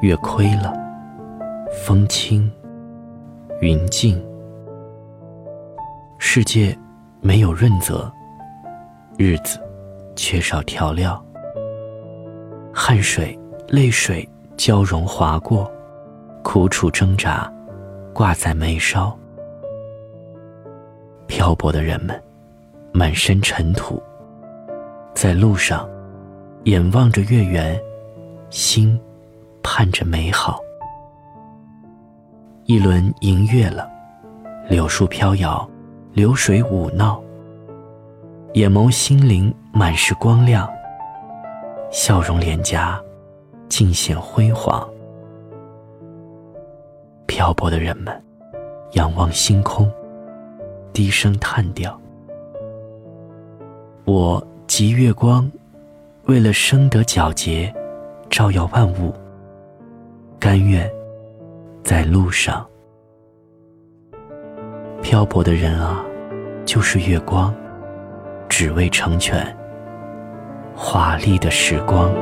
月亏了，风轻，云静，世界没有润泽，日子缺少调料，汗水、泪水交融划过，苦楚挣扎挂在眉梢，漂泊的人们满身尘土，在路上眼望着月圆，心。盼着美好，一轮银月了，柳树飘摇，流水舞闹。眼眸心灵满是光亮，笑容脸颊尽显辉煌。漂泊的人们仰望星空，低声叹调：“我集月光，为了生得皎洁，照耀万物。”甘愿在路上漂泊的人啊，就是月光，只为成全华丽的时光。